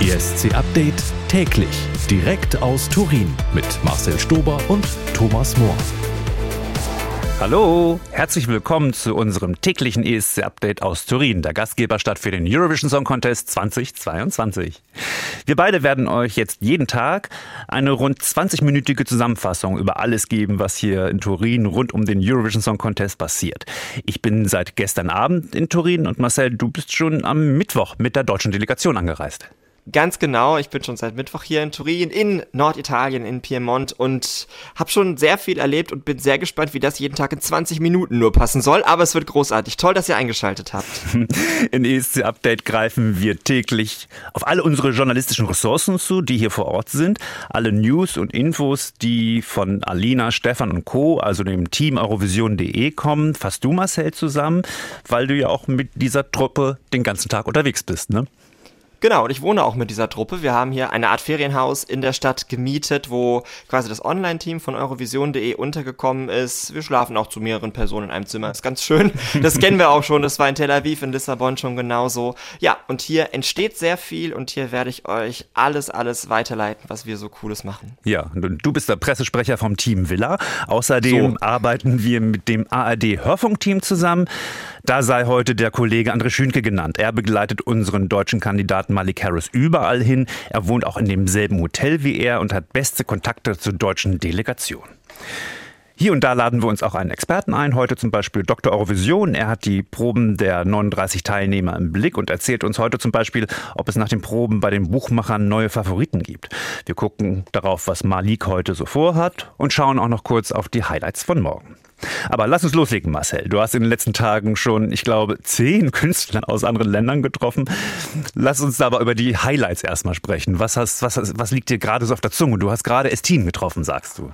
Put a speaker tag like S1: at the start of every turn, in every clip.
S1: ESC Update täglich direkt aus Turin mit Marcel Stober und Thomas Mohr.
S2: Hallo, herzlich willkommen zu unserem täglichen ESC-Update aus Turin, der Gastgeberstadt für den Eurovision Song Contest 2022. Wir beide werden euch jetzt jeden Tag eine rund 20-minütige Zusammenfassung über alles geben, was hier in Turin rund um den Eurovision Song Contest passiert. Ich bin seit gestern Abend in Turin und Marcel, du bist schon am Mittwoch mit der deutschen Delegation angereist.
S3: Ganz genau, ich bin schon seit Mittwoch hier in Turin, in Norditalien, in Piemont und habe schon sehr viel erlebt und bin sehr gespannt, wie das jeden Tag in 20 Minuten nur passen soll. Aber es wird großartig. Toll, dass ihr eingeschaltet habt.
S2: In ESC Update greifen wir täglich auf alle unsere journalistischen Ressourcen zu, die hier vor Ort sind. Alle News und Infos, die von Alina, Stefan und Co., also dem Team Eurovision.de kommen, fasst du Marcel zusammen, weil du ja auch mit dieser Truppe den ganzen Tag unterwegs bist, ne?
S3: Genau, und ich wohne auch mit dieser Truppe. Wir haben hier eine Art Ferienhaus in der Stadt gemietet, wo quasi das Online-Team von Eurovision.de untergekommen ist. Wir schlafen auch zu mehreren Personen in einem Zimmer. ist ganz schön. Das kennen wir auch schon. Das war in Tel Aviv, in Lissabon schon genauso. Ja, und hier entsteht sehr viel und hier werde ich euch alles, alles weiterleiten, was wir so Cooles machen.
S2: Ja, du bist der Pressesprecher vom Team Villa. Außerdem so. arbeiten wir mit dem ARD Hörfunkteam zusammen. Da sei heute der Kollege André Schünke genannt. Er begleitet unseren deutschen Kandidaten Malik Harris überall hin. Er wohnt auch in demselben Hotel wie er und hat beste Kontakte zur deutschen Delegation. Hier und da laden wir uns auch einen Experten ein, heute zum Beispiel Dr. Eurovision. Er hat die Proben der 39 Teilnehmer im Blick und erzählt uns heute zum Beispiel, ob es nach den Proben bei den Buchmachern neue Favoriten gibt. Wir gucken darauf, was Malik heute so vorhat und schauen auch noch kurz auf die Highlights von morgen. Aber lass uns loslegen, Marcel. Du hast in den letzten Tagen schon, ich glaube, zehn Künstler aus anderen Ländern getroffen. Lass uns aber über die Highlights erstmal sprechen. Was, hast, was, was liegt dir gerade so auf der Zunge? Du hast gerade Estin getroffen, sagst du.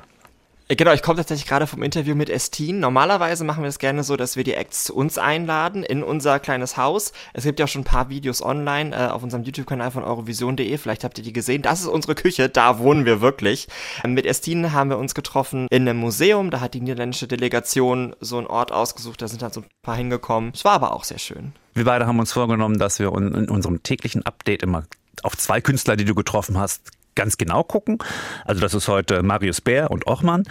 S3: Äh, genau, ich komme tatsächlich gerade vom Interview mit Estin. Normalerweise machen wir es gerne so, dass wir die Acts zu uns einladen in unser kleines Haus. Es gibt ja schon ein paar Videos online äh, auf unserem YouTube-Kanal von Eurovision.de. Vielleicht habt ihr die gesehen. Das ist unsere Küche, da wohnen wir wirklich. Ähm, mit Estin haben wir uns getroffen in einem Museum. Da hat die niederländische Delegation so einen Ort ausgesucht. Da sind halt so ein paar hingekommen. Es war aber auch sehr schön.
S2: Wir beide haben uns vorgenommen, dass wir in unserem täglichen Update immer auf zwei Künstler, die du getroffen hast, ganz genau gucken. Also das ist heute Marius Bär und Ochmann.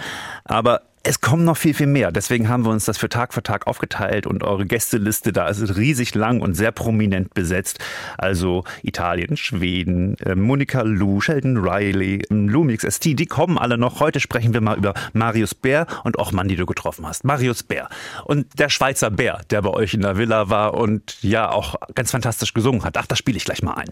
S2: Aber es kommen noch viel, viel mehr. Deswegen haben wir uns das für Tag für Tag aufgeteilt und eure Gästeliste da ist riesig lang und sehr prominent besetzt. Also Italien, Schweden, äh, Monika Lu, Sheldon Riley, ähm, Lumix ST, die kommen alle noch. Heute sprechen wir mal über Marius Bär und Ochmann, die du getroffen hast. Marius Bär. Und der Schweizer Bär, der bei euch in der Villa war und ja auch ganz fantastisch gesungen hat. Ach, das spiele ich gleich mal ein.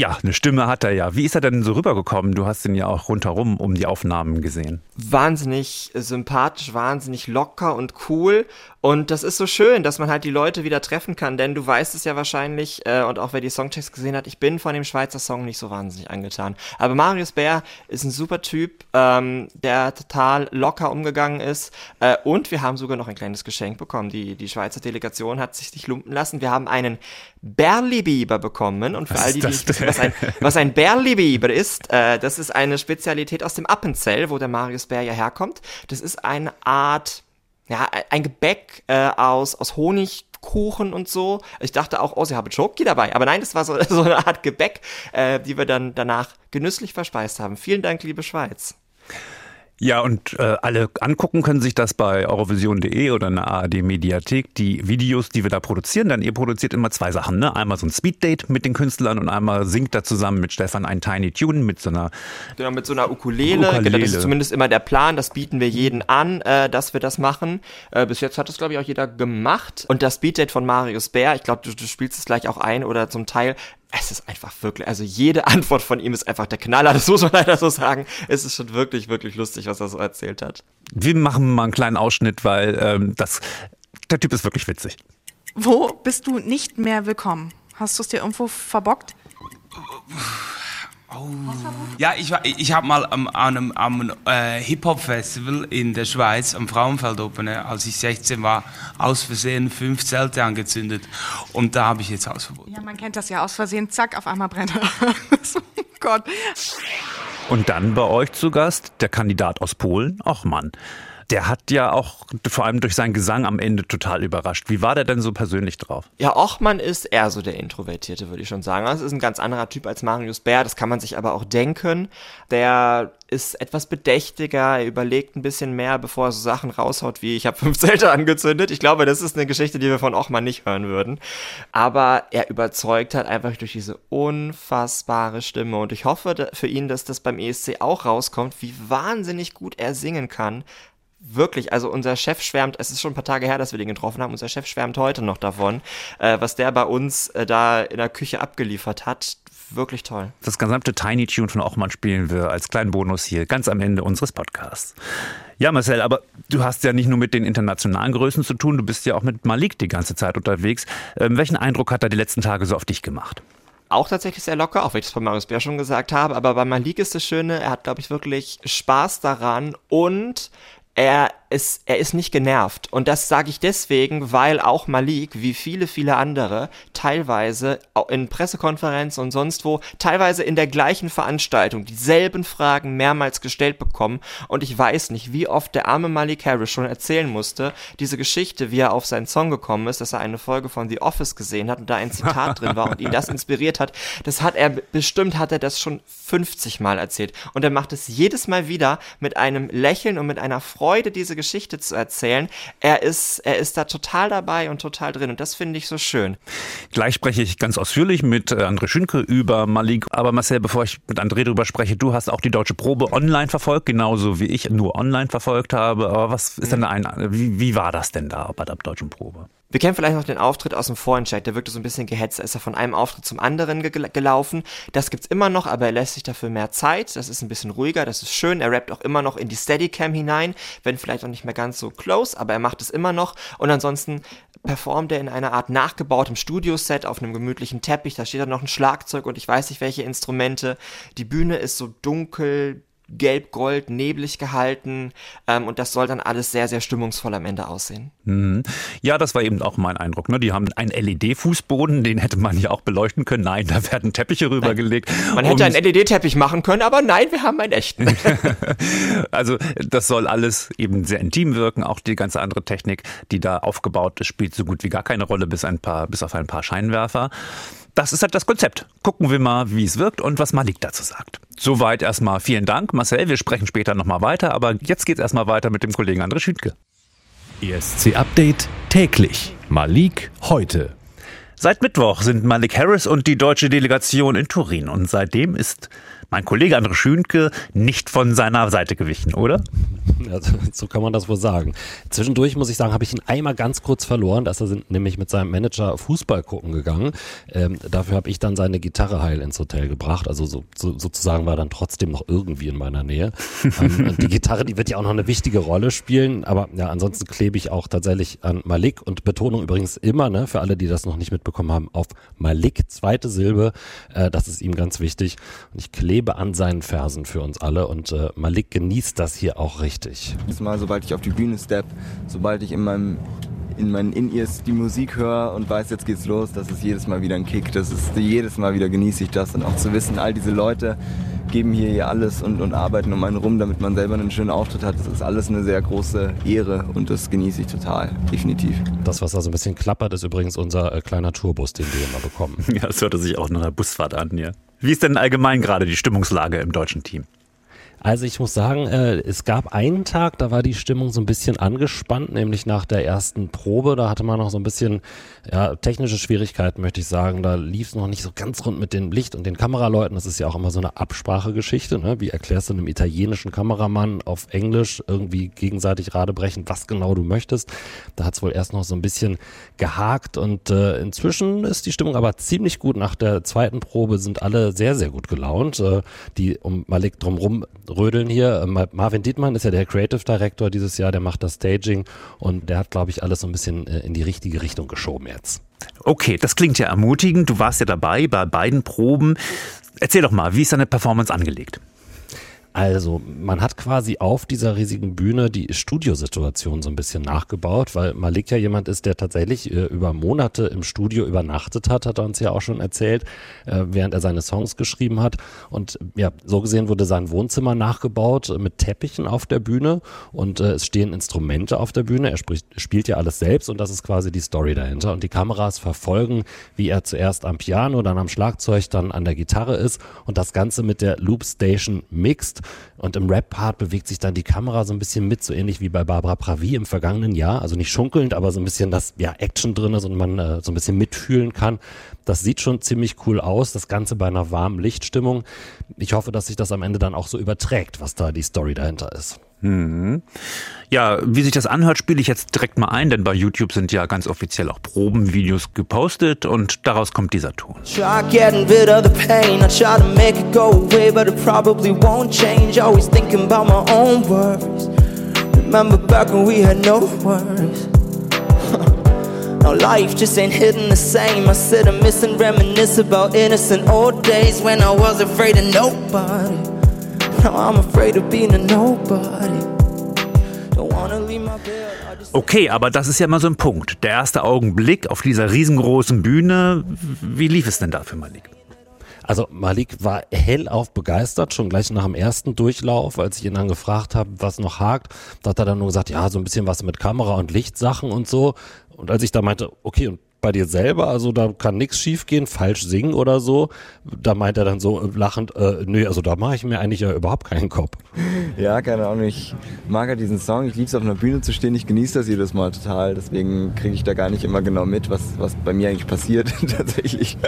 S2: Ja, eine Stimme hat er ja. Wie ist er denn so rübergekommen? Du hast ihn ja auch rundherum um die Aufnahmen gesehen.
S3: Wahnsinnig sympathisch, wahnsinnig locker und cool. Und das ist so schön, dass man halt die Leute wieder treffen kann, denn du weißt es ja wahrscheinlich, äh, und auch wer die Songtext gesehen hat, ich bin von dem Schweizer Song nicht so wahnsinnig angetan. Aber Marius Bär ist ein super Typ, ähm, der total locker umgegangen ist. Äh, und wir haben sogar noch ein kleines Geschenk bekommen. Die, die Schweizer Delegation hat sich nicht lumpen lassen. Wir haben einen Berli-Biber bekommen. Und für was all die, die nicht wissen, was ein, was ein Berli-Biber ist, äh, das ist eine Spezialität aus dem Appenzell, wo der Marius Bär ja herkommt. Das ist eine Art ja, ein Gebäck äh, aus, aus Honigkuchen und so. Ich dachte auch, oh, sie haben Schoki dabei. Aber nein, das war so, so eine Art Gebäck, äh, die wir dann danach genüsslich verspeist haben. Vielen Dank, liebe Schweiz.
S2: Ja, und äh, alle angucken können sich das bei eurovision.de oder in der ARD Mediathek, die Videos, die wir da produzieren. Denn ihr produziert immer zwei Sachen, ne? Einmal so ein Speeddate mit den Künstlern und einmal singt da zusammen mit Stefan ein Tiny Tune mit so einer
S3: Genau, mit so einer Ukulele. Ukulele. Genau, das ist zumindest immer der Plan, das bieten wir jeden an, äh, dass wir das machen. Äh, bis jetzt hat das, glaube ich, auch jeder gemacht. Und das Speeddate von Marius Bär, ich glaube, du, du spielst es gleich auch ein oder zum Teil, es ist einfach wirklich, also jede Antwort von ihm ist einfach der Knaller, das muss man leider so sagen. Es ist schon wirklich, wirklich lustig, was er so erzählt hat.
S2: Wir machen mal einen kleinen Ausschnitt, weil ähm, das, der Typ ist wirklich witzig.
S4: Wo bist du nicht mehr willkommen? Hast du es dir irgendwo verbockt? Oh. Ja, ich, ich habe mal am, an einem, einem äh, Hip-Hop-Festival in der Schweiz am Frauenfeld Open, als ich 16 war, aus Versehen fünf Zelte angezündet. Und da habe ich jetzt Hausverbot.
S5: Ja, man kennt das ja aus Versehen, zack, auf einmal brennt er. oh Gott.
S2: Und dann bei euch zu Gast der Kandidat aus Polen, Ochmann. Der hat ja auch vor allem durch seinen Gesang am Ende total überrascht. Wie war der denn so persönlich drauf?
S3: Ja, Ochmann ist eher so der Introvertierte, würde ich schon sagen. Das also, ist ein ganz anderer Typ als Marius Bär, das kann man sich aber auch denken. Der ist etwas bedächtiger, er überlegt ein bisschen mehr, bevor er so Sachen raushaut wie ich habe fünf Zelte angezündet. Ich glaube, das ist eine Geschichte, die wir von Ochmann nicht hören würden. Aber er überzeugt halt einfach durch diese unfassbare Stimme und ich hoffe für ihn, dass das beim ESC auch rauskommt, wie wahnsinnig gut er singen kann wirklich, also unser Chef schwärmt, es ist schon ein paar Tage her, dass wir den getroffen haben, unser Chef schwärmt heute noch davon, äh, was der bei uns äh, da in der Küche abgeliefert hat. Wirklich toll.
S2: Das gesamte Tiny Tune von Ochmann spielen wir als kleinen Bonus hier ganz am Ende unseres Podcasts. Ja, Marcel, aber du hast ja nicht nur mit den internationalen Größen zu tun, du bist ja auch mit Malik die ganze Zeit unterwegs. Ähm, welchen Eindruck hat er die letzten Tage so auf dich gemacht?
S3: auch tatsächlich sehr locker, auch wenn ich das von Marius Bär schon gesagt habe. Aber bei Malik ist das Schöne, er hat, glaube ich, wirklich Spaß daran und er ist, er ist nicht genervt. Und das sage ich deswegen, weil auch Malik, wie viele, viele andere, teilweise in Pressekonferenzen und sonst wo, teilweise in der gleichen Veranstaltung dieselben Fragen mehrmals gestellt bekommen. Und ich weiß nicht, wie oft der arme Malik Harris schon erzählen musste, diese Geschichte, wie er auf seinen Song gekommen ist, dass er eine Folge von The Office gesehen hat und da ein Zitat drin war und ihn das inspiriert hat. Das hat er, bestimmt hat er das schon 50 Mal erzählt. Und er macht es jedes Mal wieder mit einem Lächeln und mit einer Freude, diese Geschichte zu erzählen. Er ist, er ist da total dabei und total drin und das finde ich so schön.
S2: Gleich spreche ich ganz ausführlich mit äh, André Schünke über Malik. Aber Marcel, bevor ich mit André darüber spreche, du hast auch die deutsche Probe online verfolgt, genauso wie ich nur online verfolgt habe. Aber was ist denn ein, wie, wie war das denn da bei der deutschen Probe?
S3: Wir kennen vielleicht noch den Auftritt aus dem Vorentscheid, der wirkte so ein bisschen gehetzt, da ist er von einem Auftritt zum anderen ge gelaufen. Das gibt's immer noch, aber er lässt sich dafür mehr Zeit, das ist ein bisschen ruhiger, das ist schön. Er rappt auch immer noch in die Steadicam hinein, wenn vielleicht auch nicht mehr ganz so close, aber er macht es immer noch. Und ansonsten performt er in einer Art nachgebautem Studioset auf einem gemütlichen Teppich, da steht dann noch ein Schlagzeug und ich weiß nicht welche Instrumente. Die Bühne ist so dunkel, gelb-gold, neblig gehalten ähm, und das soll dann alles sehr, sehr stimmungsvoll am Ende aussehen.
S2: Mhm. Ja, das war eben auch mein Eindruck. Ne? Die haben einen LED-Fußboden, den hätte man ja auch beleuchten können. Nein, da werden Teppiche rübergelegt.
S3: Man hätte einen LED-Teppich machen können, aber nein, wir haben einen echten.
S2: also das soll alles eben sehr intim wirken. Auch die ganze andere Technik, die da aufgebaut ist, spielt so gut wie gar keine Rolle, bis, ein paar, bis auf ein paar Scheinwerfer das ist halt das Konzept. Gucken wir mal, wie es wirkt und was Malik dazu sagt. Soweit erstmal vielen Dank, Marcel. Wir sprechen später nochmal weiter, aber jetzt geht es erstmal weiter mit dem Kollegen André Schütke.
S1: ESC Update täglich. Malik heute.
S2: Seit Mittwoch sind Malik Harris und die deutsche Delegation in Turin und seitdem ist mein Kollege André Schünke nicht von seiner Seite gewichen, oder?
S6: Also, so kann man das wohl sagen. Zwischendurch muss ich sagen, habe ich ihn einmal ganz kurz verloren. Da ist er nämlich mit seinem Manager Fußball gucken gegangen. Ähm, dafür habe ich dann seine Gitarre heil ins Hotel gebracht. Also so, so, sozusagen war er dann trotzdem noch irgendwie in meiner Nähe. ähm, die Gitarre, die wird ja auch noch eine wichtige Rolle spielen. Aber ja, ansonsten klebe ich auch tatsächlich an Malik und Betonung übrigens immer, ne, für alle, die das noch nicht mitbekommen haben, auf Malik, zweite Silbe. Äh, das ist ihm ganz wichtig. Und ich klebe lebe an seinen Versen für uns alle und äh, Malik genießt das hier auch richtig.
S7: Jedes Mal, sobald ich auf die Bühne step, sobald ich in meinem in meinen In-Ears die Musik höre und weiß, jetzt geht's los, das ist jedes Mal wieder ein Kick. Das ist jedes Mal wieder genieße ich das und auch zu wissen, all diese Leute geben hier ihr alles und, und arbeiten um einen rum, damit man selber einen schönen Auftritt hat. Das ist alles eine sehr große Ehre und das genieße ich total, definitiv.
S6: Das, was da so ein bisschen klappert, ist übrigens unser äh, kleiner Tourbus, den wir immer bekommen.
S2: Ja, das hörte sich auch nach einer Busfahrt an hier. Wie ist denn allgemein gerade die Stimmungslage im deutschen Team?
S6: Also ich muss sagen, äh, es gab einen Tag, da war die Stimmung so ein bisschen angespannt, nämlich nach der ersten Probe. Da hatte man noch so ein bisschen ja, technische Schwierigkeiten, möchte ich sagen. Da lief es noch nicht so ganz rund mit dem Licht und den Kameraleuten. Das ist ja auch immer so eine Absprachegeschichte. Ne? Wie erklärst du einem italienischen Kameramann auf Englisch irgendwie gegenseitig radebrechen, was genau du möchtest? Da hat es wohl erst noch so ein bisschen gehakt und äh, inzwischen ist die Stimmung aber ziemlich gut. Nach der zweiten Probe sind alle sehr, sehr gut gelaunt. Äh, die um Malik drumrum rödeln hier. Ähm, Marvin Dietmann ist ja der Creative Director dieses Jahr, der macht das Staging und der hat, glaube ich, alles so ein bisschen äh, in die richtige Richtung geschoben jetzt.
S2: Okay, das klingt ja ermutigend. Du warst ja dabei bei beiden Proben. Erzähl doch mal, wie ist deine Performance angelegt?
S6: Also, man hat quasi auf dieser riesigen Bühne die Studiosituation so ein bisschen nachgebaut, weil Malik ja jemand ist, der tatsächlich äh, über Monate im Studio übernachtet hat, hat er uns ja auch schon erzählt, äh, während er seine Songs geschrieben hat. Und ja, so gesehen wurde sein Wohnzimmer nachgebaut mit Teppichen auf der Bühne und äh, es stehen Instrumente auf der Bühne. Er spricht, spielt ja alles selbst und das ist quasi die Story dahinter. Und die Kameras verfolgen, wie er zuerst am Piano, dann am Schlagzeug, dann an der Gitarre ist und das Ganze mit der Loop Station mixt und im Rap-Part bewegt sich dann die Kamera so ein bisschen mit, so ähnlich wie bei Barbara Pravi im vergangenen Jahr. Also nicht schunkelnd, aber so ein bisschen das ja, Action drin ist und man äh, so ein bisschen mitfühlen kann. Das sieht schon ziemlich cool aus, das Ganze bei einer warmen Lichtstimmung. Ich hoffe, dass sich das am Ende dann auch so überträgt, was da die Story dahinter ist.
S2: Mhm. Ja, wie sich das anhört, spiele ich jetzt direkt mal ein, denn bei YouTube sind ja ganz offiziell auch Probenvideos gepostet und daraus kommt dieser Ton.
S8: Try getting rid of the pain. I try to make it go away, but it probably won't change. Always thinking about my own worries. Remember back when we had no worries. Now life just ain't hitting the same. I sit and miss and reminisce about innocent old days when I was afraid of nobody.
S2: Okay, aber das ist ja mal so ein Punkt. Der erste Augenblick auf dieser riesengroßen Bühne. Wie lief es denn da für Malik?
S6: Also Malik war hellauf begeistert, schon gleich nach dem ersten Durchlauf, als ich ihn dann gefragt habe, was noch hakt. Da hat er dann nur gesagt, ja, so ein bisschen was mit Kamera und Lichtsachen und so. Und als ich da meinte, okay, und bei dir selber, also da kann nichts schiefgehen, falsch singen oder so, da meint er dann so lachend, äh, nee, also da mache ich mir eigentlich ja überhaupt keinen Kopf.
S7: Ja, keine Ahnung, ich mag halt diesen Song, ich liebe es auf einer Bühne zu stehen, ich genieße das jedes Mal total, deswegen kriege ich da gar nicht immer genau mit, was, was bei mir eigentlich passiert tatsächlich.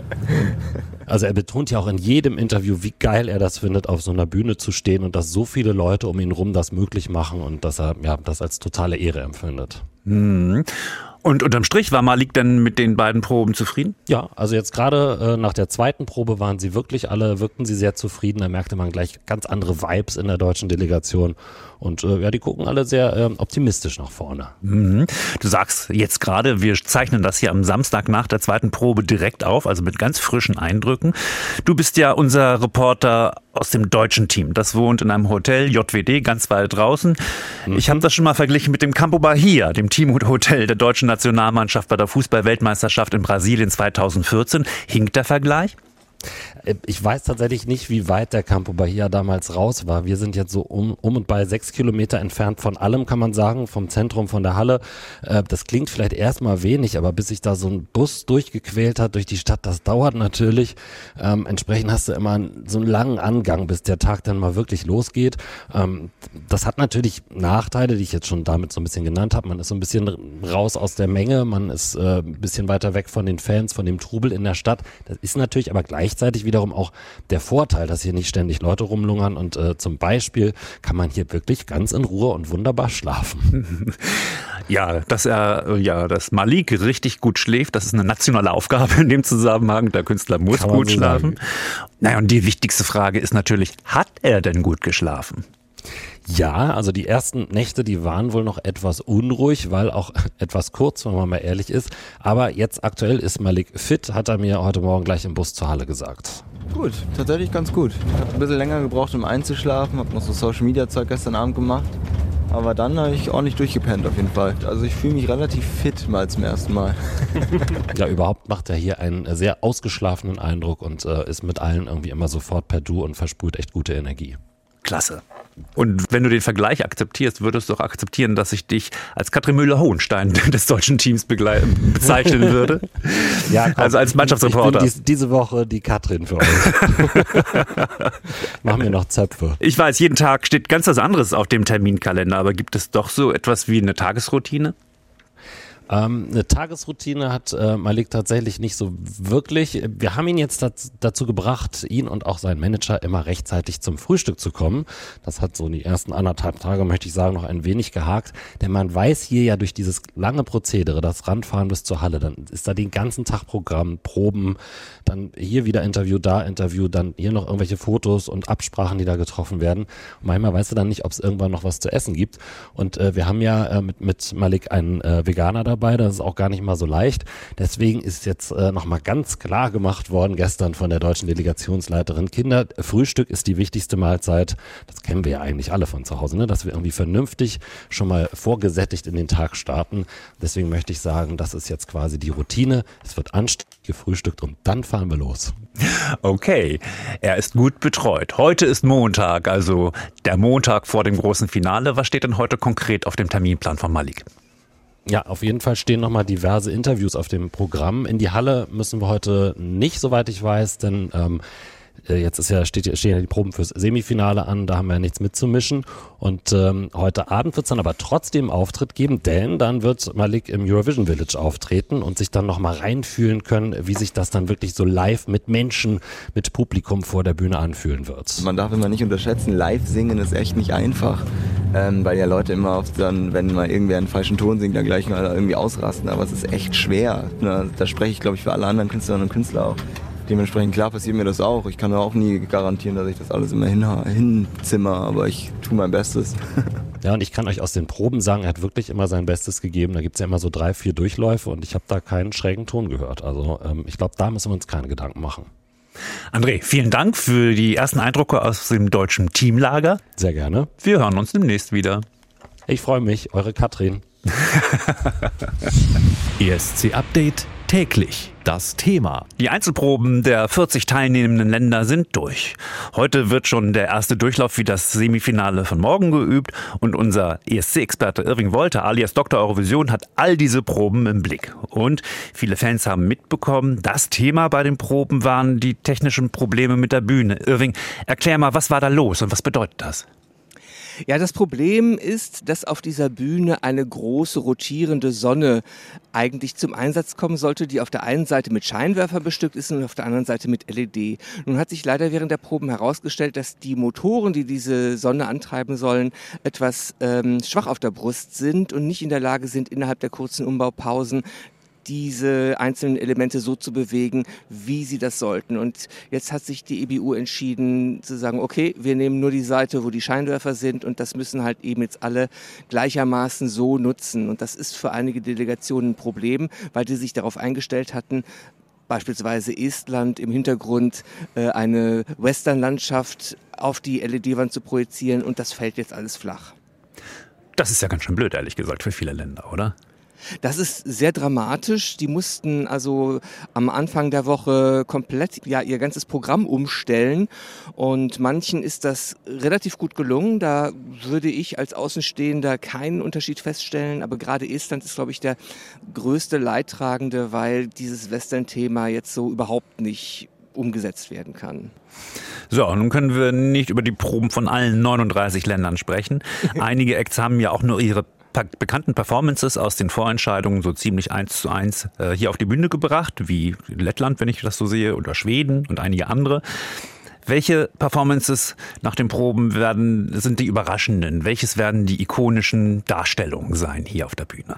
S6: Also er betont ja auch in jedem Interview, wie geil er das findet, auf so einer Bühne zu stehen und dass so viele Leute um ihn rum das möglich machen und dass er ja das als totale Ehre empfindet.
S2: Mhm. Und unterm Strich war Malik dann mit den beiden Proben zufrieden?
S6: Ja, also jetzt gerade äh, nach der zweiten Probe waren sie wirklich alle, wirkten sie sehr zufrieden. Da merkte man gleich ganz andere Vibes in der deutschen Delegation. Und äh, ja, die gucken alle sehr äh, optimistisch nach vorne.
S2: Mhm. Du sagst jetzt gerade, wir zeichnen das hier am Samstag nach der zweiten Probe direkt auf, also mit ganz frischen Eindrücken. Du bist ja unser Reporter aus dem deutschen Team. Das wohnt in einem Hotel, JWD, ganz weit draußen. Ich habe das schon mal verglichen mit dem Campo Bahia, dem Teamhotel der deutschen Nationalmannschaft bei der Fußball-Weltmeisterschaft in Brasilien 2014. Hinkt der Vergleich?
S6: Äh, Ich weiß tatsächlich nicht, wie weit der Campo Bahia damals raus war. Wir sind jetzt so um, um und bei sechs Kilometer entfernt von allem, kann man sagen, vom Zentrum, von der Halle. Äh, Das klingt vielleicht erstmal wenig, aber bis sich da so ein Bus durchgequält hat durch die Stadt, das dauert natürlich. Ähm, entsprechend hast du immer so einen langen Angang, bis der Tag dann mal wirklich losgeht. Ähm, das hat natürlich Nachteile, die ich jetzt schon damit so ein bisschen genannt habe. Man ist so ein bisschen raus aus der Menge, man ist äh, ein bisschen weiter weg von den Fans, von dem Trubel in der Stadt. Das ist natürlich aber gleichzeitig wiederum auch der Vorteil, dass hier nicht ständig Leute rumlungern und äh, zum Beispiel kann man hier wirklich ganz in Ruhe und wunderbar schlafen.
S2: Ja, dass er, äh, ja, dass Malik richtig gut schläft, das ist eine nationale Aufgabe in dem Zusammenhang. Der Künstler muss gut
S6: so
S2: schlafen. Naja, und die wichtigste Frage ist natürlich, hat er denn gut geschlafen?
S6: Ja, also die ersten Nächte, die waren wohl noch etwas unruhig, weil auch etwas kurz, wenn man mal ehrlich ist. Aber jetzt aktuell ist Malik fit, hat er mir heute Morgen gleich im Bus zur Halle gesagt.
S7: Gut, tatsächlich ganz gut. Ich habe ein bisschen länger gebraucht, um einzuschlafen, habe noch so Social Media Zeug gestern Abend gemacht. Aber dann habe ich ordentlich durchgepennt auf jeden Fall. Also ich fühle mich relativ fit mal zum ersten Mal.
S6: Ja, überhaupt macht er hier einen sehr ausgeschlafenen Eindruck und äh, ist mit allen irgendwie immer sofort per Du und versprüht echt gute Energie.
S2: Klasse. Und wenn du den Vergleich akzeptierst, würdest du auch akzeptieren, dass ich dich als Katrin Müller-Hohenstein des deutschen Teams bezeichnen würde?
S6: Ja, komm,
S2: also als Mannschaftsreporter.
S6: Dies, diese Woche die Katrin für euch. Machen wir noch Zöpfe.
S2: Ich weiß, jeden Tag steht ganz was anderes auf dem Terminkalender, aber gibt es doch so etwas wie eine Tagesroutine?
S6: Ähm, eine Tagesroutine hat äh, Malik tatsächlich nicht so wirklich. Wir haben ihn jetzt dazu, gebracht, ihn und auch seinen Manager immer rechtzeitig zum Frühstück zu kommen. Das hat so die ersten anderthalb Tage, möchte ich sagen, noch ein wenig gehakt. Denn man weiß hier ja durch dieses lange Prozedere, das Ranfahren bis zur Halle, dann ist da den ganzen Tag Programm, Proben, dann hier wieder Interview, da Interview, dann hier noch irgendwelche Fotos und Absprachen, die da getroffen werden. Und manchmal weißt du dann nicht, ob es irgendwann noch was zu essen gibt. Und äh, wir haben ja äh, mit, mit Malik einen äh, Veganer dabei dabei, das ist auch gar nicht mal so leicht. Deswegen ist jetzt äh, nochmal ganz klar gemacht worden gestern von der deutschen Delegationsleiterin Kinder, Frühstück ist die wichtigste Mahlzeit. Das kennen wir ja eigentlich alle von zu Hause, ne? dass wir irgendwie vernünftig schon mal vorgesättigt in den Tag starten. Deswegen möchte ich sagen, das ist jetzt quasi die Routine. Es wird anständig gefrühstückt und dann fahren wir los.
S2: Okay, er ist gut betreut. Heute ist Montag, also der Montag vor dem großen Finale. Was steht denn heute konkret auf dem Terminplan von Malik?
S6: Ja, auf jeden Fall stehen nochmal diverse Interviews auf dem Programm. In die Halle müssen wir heute nicht, soweit ich weiß, denn ähm, äh, jetzt ist ja, steht, stehen ja die Proben fürs Semifinale an, da haben wir ja nichts mitzumischen. Und ähm, heute Abend wird es dann aber trotzdem Auftritt geben, denn dann wird Malik im Eurovision Village auftreten und sich dann nochmal reinfühlen können, wie sich das dann wirklich so live mit Menschen, mit Publikum vor der Bühne anfühlen wird.
S7: Man darf immer nicht unterschätzen, live singen ist echt nicht einfach, ähm, weil ja Leute immer oft dann, wenn mal irgendwer einen falschen Ton singt, dann gleich mal irgendwie ausrasten, aber es ist echt schwer. Ne? Da spreche ich, glaube ich, für alle anderen Künstlerinnen und Künstler auch dementsprechend klar passiert mir das auch. Ich kann auch nie garantieren, dass ich das alles immer hin, hinzimmer, aber ich tue mein Bestes.
S6: Ja, und ich kann euch aus den Proben sagen, er hat wirklich immer sein Bestes gegeben. Da gibt es ja immer so drei, vier Durchläufe und ich habe da keinen schrägen Ton gehört. Also ähm, ich glaube, da müssen wir uns keine Gedanken machen.
S2: André, vielen Dank für die ersten Eindrücke aus dem deutschen Teamlager.
S6: Sehr gerne.
S2: Wir hören uns demnächst wieder.
S6: Ich freue mich, eure Katrin.
S1: ESC Update täglich das Thema.
S2: Die Einzelproben der 40 teilnehmenden Länder sind durch. Heute wird schon der erste Durchlauf wie das Semifinale von morgen geübt und unser ESC-Experte Irving Wolter alias Dr. Eurovision hat all diese Proben im Blick. Und viele Fans haben mitbekommen, das Thema bei den Proben waren die technischen Probleme mit der Bühne. Irving, erklär mal, was war da los und was bedeutet das?
S9: Ja, das Problem ist, dass auf dieser Bühne eine große rotierende Sonne eigentlich zum Einsatz kommen sollte, die auf der einen Seite mit Scheinwerfer bestückt ist und auf der anderen Seite mit LED. Nun hat sich leider während der Proben herausgestellt, dass die Motoren, die diese Sonne antreiben sollen, etwas ähm, schwach auf der Brust sind und nicht in der Lage sind, innerhalb der kurzen Umbaupausen diese einzelnen Elemente so zu bewegen, wie sie das sollten. Und jetzt hat sich die EBU entschieden zu sagen, okay, wir nehmen nur die Seite, wo die Scheinwerfer sind und das müssen halt eben jetzt alle gleichermaßen so nutzen. Und das ist für einige Delegationen ein Problem, weil die sich darauf eingestellt hatten, beispielsweise Estland im Hintergrund äh, eine Western-Landschaft auf die LED-Wand zu projizieren und das fällt jetzt alles flach.
S2: Das ist ja ganz schön blöd, ehrlich gesagt, für viele Länder, oder?
S9: Das ist sehr dramatisch. Die mussten also am Anfang der Woche komplett ja, ihr ganzes Programm umstellen. Und manchen ist das relativ gut gelungen. Da würde ich als Außenstehender keinen Unterschied feststellen. Aber gerade Estland ist, glaube ich, der größte Leidtragende, weil dieses Western-Thema jetzt so überhaupt nicht umgesetzt werden kann.
S2: So, nun können wir nicht über die Proben von allen 39 Ländern sprechen. Einige Acts haben ja auch nur ihre bekannten Performances aus den Vorentscheidungen so ziemlich eins zu eins äh, hier auf die Bühne gebracht, wie Lettland, wenn ich das so sehe, oder Schweden und einige andere. Welche Performances nach den Proben werden, sind die überraschenden? Welches werden die ikonischen Darstellungen sein hier auf der Bühne?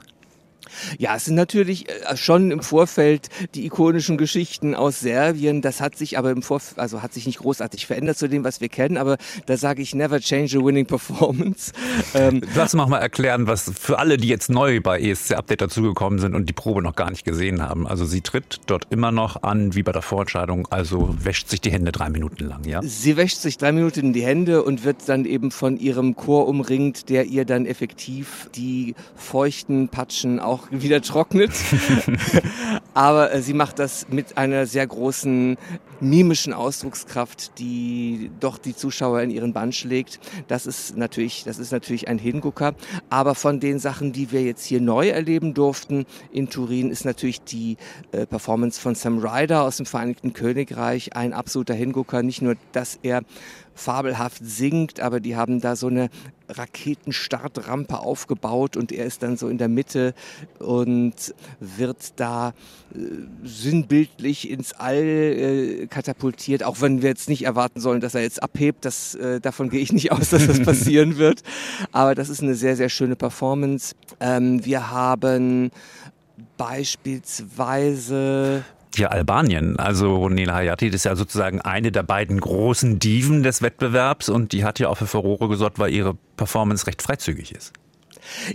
S9: Ja, es sind natürlich äh, schon im Vorfeld die ikonischen Geschichten aus Serbien. Das hat sich aber im Vorfeld, also hat sich nicht großartig verändert zu dem, was wir kennen. Aber da sage ich never change a winning performance.
S2: Ähm, Lass mal erklären, was für alle, die jetzt neu bei ESC Update dazugekommen sind und die Probe noch gar nicht gesehen haben. Also sie tritt dort immer noch an wie bei der Vorentscheidung. Also wäscht sich die Hände drei Minuten lang, ja?
S9: Sie wäscht sich drei Minuten in die Hände und wird dann eben von ihrem Chor umringt, der ihr dann effektiv die feuchten Patschen auch wieder trocknet. Aber äh, sie macht das mit einer sehr großen mimischen Ausdruckskraft, die doch die Zuschauer in ihren Bann schlägt. Das ist natürlich, das ist natürlich ein Hingucker. Aber von den Sachen, die wir jetzt hier neu erleben durften in Turin, ist natürlich die äh, Performance von Sam Ryder aus dem Vereinigten Königreich ein absoluter Hingucker. Nicht nur, dass er fabelhaft singt, aber die haben da so eine Raketenstartrampe aufgebaut und er ist dann so in der Mitte und wird da äh, sinnbildlich ins All äh, katapultiert, auch wenn wir jetzt nicht erwarten sollen, dass er jetzt abhebt. Das, äh, davon gehe ich nicht aus, dass das passieren wird. Aber das ist eine sehr, sehr schöne Performance. Ähm, wir haben beispielsweise
S2: ja, Albanien. Also Nela Hayati ist ja sozusagen eine der beiden großen Diven des Wettbewerbs und die hat ja auch für Furore gesorgt, weil ihre Performance recht freizügig ist.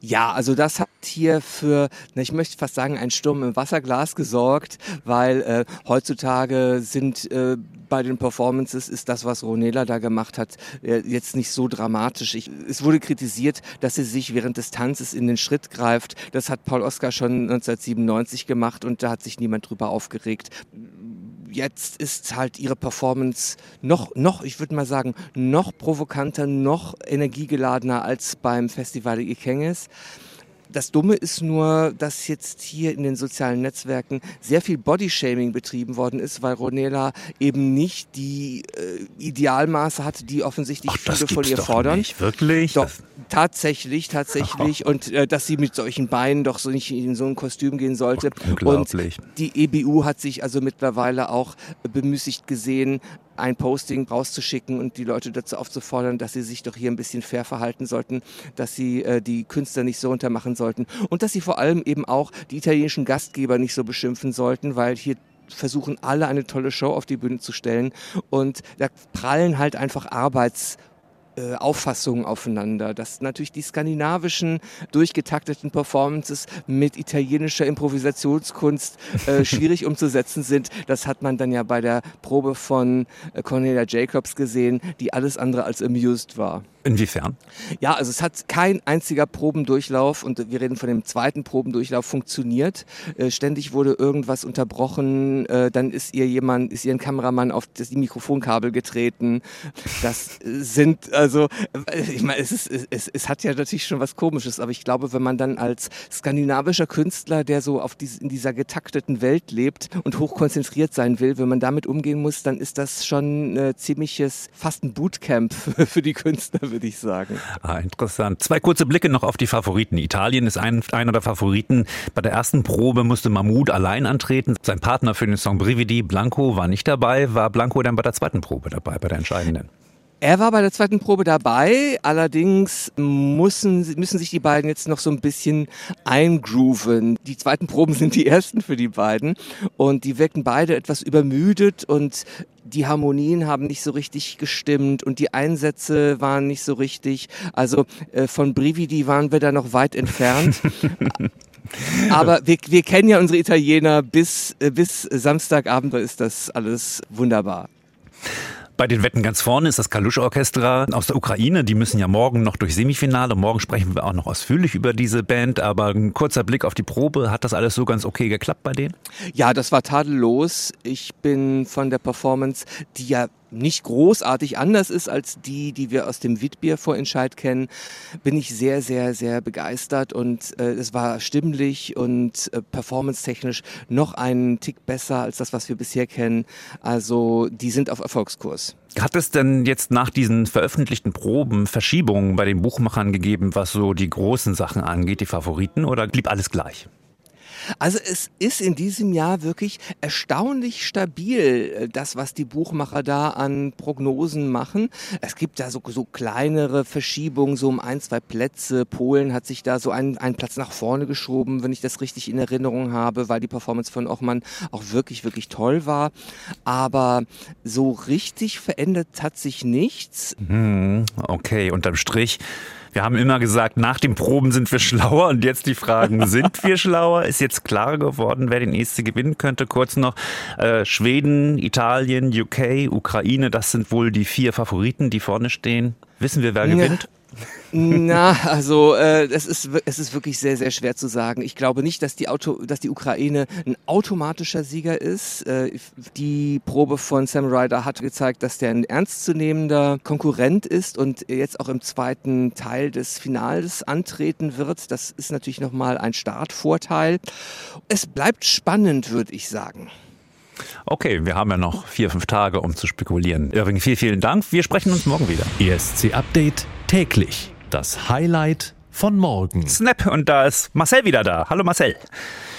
S9: Ja, also das hat hier für, na, ich möchte fast sagen, einen Sturm im Wasserglas gesorgt, weil äh, heutzutage sind äh, bei den Performances ist das, was Ronela da gemacht hat, äh, jetzt nicht so dramatisch. Ich, es wurde kritisiert, dass sie sich während des Tanzes in den Schritt greift. Das hat Paul Oskar schon 1997 gemacht und da hat sich niemand drüber aufgeregt jetzt ist halt ihre Performance noch, noch, ich würde mal sagen, noch provokanter, noch energiegeladener als beim Festival Ikenges. Das Dumme ist nur, dass jetzt hier in den sozialen Netzwerken sehr viel Bodyshaming betrieben worden ist, weil Ronela eben nicht die äh, Idealmaße hatte, die offensichtlich
S2: Ach,
S9: viele von ihr
S2: doch
S9: fordern.
S2: Nicht. Wirklich?
S9: Doch,
S2: Das-
S9: tatsächlich, tatsächlich. Und äh, dass sie mit solchen Beinen doch so nicht in so ein Kostüm gehen sollte.
S2: unglaublich.
S9: Und die EBU hat sich also mittlerweile auch bemüßigt gesehen, ein Posting rauszuschicken und die Leute dazu aufzufordern, dass sie sich doch hier ein bisschen fair verhalten sollten, dass sie äh, die Künstler nicht so untermachen sollten und dass sie vor allem eben auch die italienischen Gastgeber nicht so beschimpfen sollten, weil hier versuchen alle eine tolle Show auf die Bühne zu stellen und da prallen halt einfach Arbeits äh, Auffassungen aufeinander, dass natürlich die skandinavischen durchgetakteten Performances mit italienischer Improvisationskunst äh, schwierig umzusetzen sind. Das hat man dann ja bei der Probe von äh, Cornelia Jacobs gesehen, die alles andere als amused war.
S2: Inwiefern?
S9: Ja, also es hat kein einziger Probendurchlauf und wir reden von dem zweiten Probendurchlauf funktioniert. Äh, ständig wurde irgendwas unterbrochen, äh, dann ist ihr jemand, ist ihr ein Kameramann auf das die Mikrofonkabel getreten. Das äh, sind also, äh, ich meine, es, ist, es, es hat ja natürlich schon was Komisches, aber ich glaube, wenn man dann als skandinavischer Künstler, der so auf dies, in dieser getakteten Welt lebt und hochkonzentriert sein will, wenn man damit umgehen muss, dann ist das schon äh, ziemliches, fast ein Bootcamp für die Künstler, würde ich sagen.
S2: Ah, interessant. Zwei kurze Blicke noch auf die Favoriten. Italien ist ein, einer der Favoriten. Bei der ersten Probe musste Mahmoud allein antreten. Sein Partner für den Song Brividi, Blanco, war nicht dabei. War Blanco dann bei der zweiten Probe dabei, bei der entscheidenden?
S9: Er war bei der zweiten Probe dabei, allerdings müssen, müssen sich die beiden jetzt noch so ein bisschen eingrooven. Die zweiten Proben sind die ersten für die beiden und die wirken beide etwas übermüdet und die Harmonien haben nicht so richtig gestimmt und die Einsätze waren nicht so richtig. Also äh, von Brividi waren wir da noch weit entfernt. Aber wir, wir kennen ja unsere Italiener bis, äh, bis Samstagabend, da ist das alles wunderbar.
S2: Bei den Wetten ganz vorne ist das Kalusch-Orchestra aus der Ukraine. Die müssen ja morgen noch durch Semifinale. Morgen sprechen wir auch noch ausführlich über diese Band. Aber ein kurzer Blick auf die Probe. Hat das alles so ganz okay geklappt bei denen?
S9: Ja, das war tadellos. Ich bin von der Performance, die ja nicht großartig anders ist als die, die wir aus dem Witbier-Vorentscheid kennen, bin ich sehr, sehr, sehr begeistert und äh, es war stimmlich und äh, performance-technisch noch einen Tick besser als das, was wir bisher kennen. Also die sind auf Erfolgskurs.
S2: Hat es denn jetzt nach diesen veröffentlichten Proben Verschiebungen bei den Buchmachern gegeben, was so die großen Sachen angeht, die Favoriten, oder blieb alles gleich?
S9: Also es ist in diesem Jahr wirklich erstaunlich stabil, äh, das, was die Buchmacher da an Prognosen machen. Es gibt da so, so kleinere Verschiebungen, so um ein, zwei Plätze. Polen hat sich da so einen, einen Platz nach vorne geschoben, wenn ich das richtig in Erinnerung habe, weil die Performance von Ochmann auch wirklich, wirklich toll war. Aber so richtig verändert hat sich nichts.
S2: Hm, okay, unterm Strich. Wir haben immer gesagt, nach den Proben sind wir schlauer und jetzt die Fragen, sind wir schlauer? Ist jetzt klar geworden, wer den ESC gewinnen könnte? Kurz noch, äh, Schweden, Italien, UK, Ukraine, das sind wohl die vier Favoriten, die vorne stehen. Wissen wir, wer
S9: Ja. Na, also äh, es, ist, es ist wirklich sehr, sehr schwer zu sagen. Ich glaube nicht, dass die, Auto, dass die Ukraine ein automatischer Sieger ist. Äh, die Probe von Sam Ryder hat gezeigt, dass der ein ernstzunehmender Konkurrent ist und jetzt auch im zweiten Teil des Finals antreten wird. Das ist natürlich nochmal ein Startvorteil. Es bleibt spannend, würde ich sagen.
S2: Okay, wir haben ja noch vier, fünf Tage, um zu spekulieren. Irving, vielen, vielen Dank. Wir sprechen uns morgen wieder.
S1: ESC Update täglich. Das Highlight von morgen.
S2: Snap und da ist Marcel wieder da. Hallo Marcel.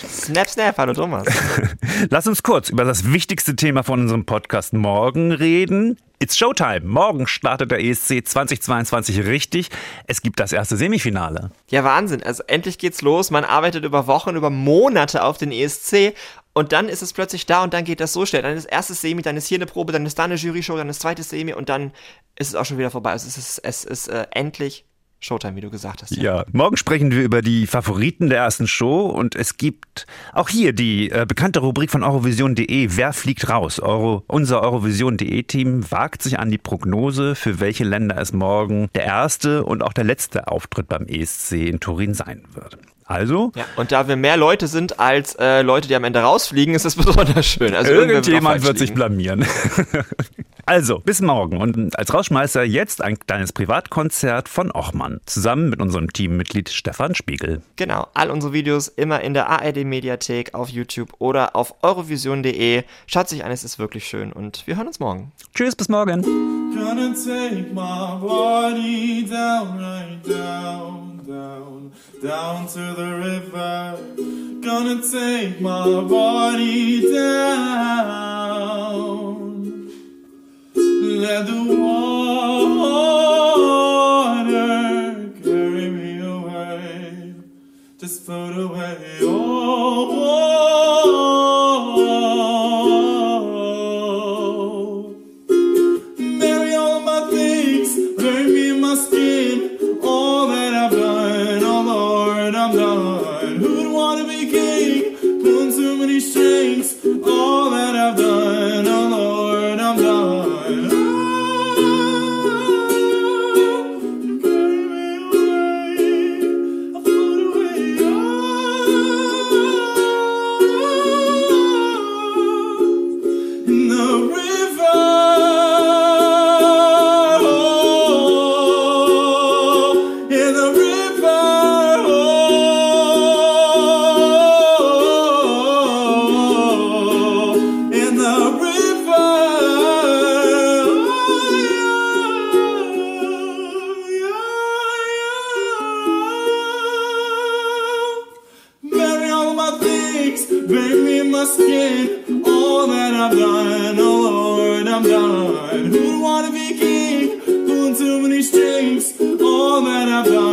S3: Snap, snap, hallo Thomas.
S2: Lass uns kurz über das wichtigste Thema von unserem Podcast morgen reden. It's Showtime. Morgen startet der ESC 2022 richtig. Es gibt das erste Semifinale.
S3: Ja, Wahnsinn. Also endlich geht's los. Man arbeitet über Wochen, über Monate auf den ESC und dann ist es plötzlich da und dann geht das so schnell. Dann ist erstes Semi, dann ist hier eine Probe, dann ist da eine Jury-Show, dann ist zweites Semi und dann ist es auch schon wieder vorbei. Also es ist, es ist äh, endlich Showtime, wie du gesagt hast.
S2: Ja, morgen sprechen wir über die Favoriten der ersten Show und es gibt auch hier die äh, bekannte Rubrik von Eurovision.de, wer fliegt raus? Euro, unser Eurovision.de Team wagt sich an die Prognose, für welche Länder es morgen der erste und auch der letzte Auftritt beim ESC in Turin sein wird. Also.
S3: Ja, und da wir mehr Leute sind als äh, Leute, die am Ende rausfliegen, ist das besonders schön.
S2: Also irgendjemand wird, wird sich blamieren. also, bis morgen. Und als Rausschmeißer jetzt ein kleines Privatkonzert von Ochmann. Zusammen mit unserem Teammitglied Stefan Spiegel.
S3: Genau. All unsere Videos immer in der ARD-Mediathek auf YouTube oder auf eurovision.de. Schaut sich an, es ist wirklich schön. Und wir hören uns morgen.
S2: Tschüss, bis morgen.
S10: Gonna take my body down, right down, down, down to the river. Gonna take my body down. Let the water carry me away. Just float away. Oh, oh I've done, oh Lord, I'm done. Who'd wanna be king? Pulling too many strings. All that I've done,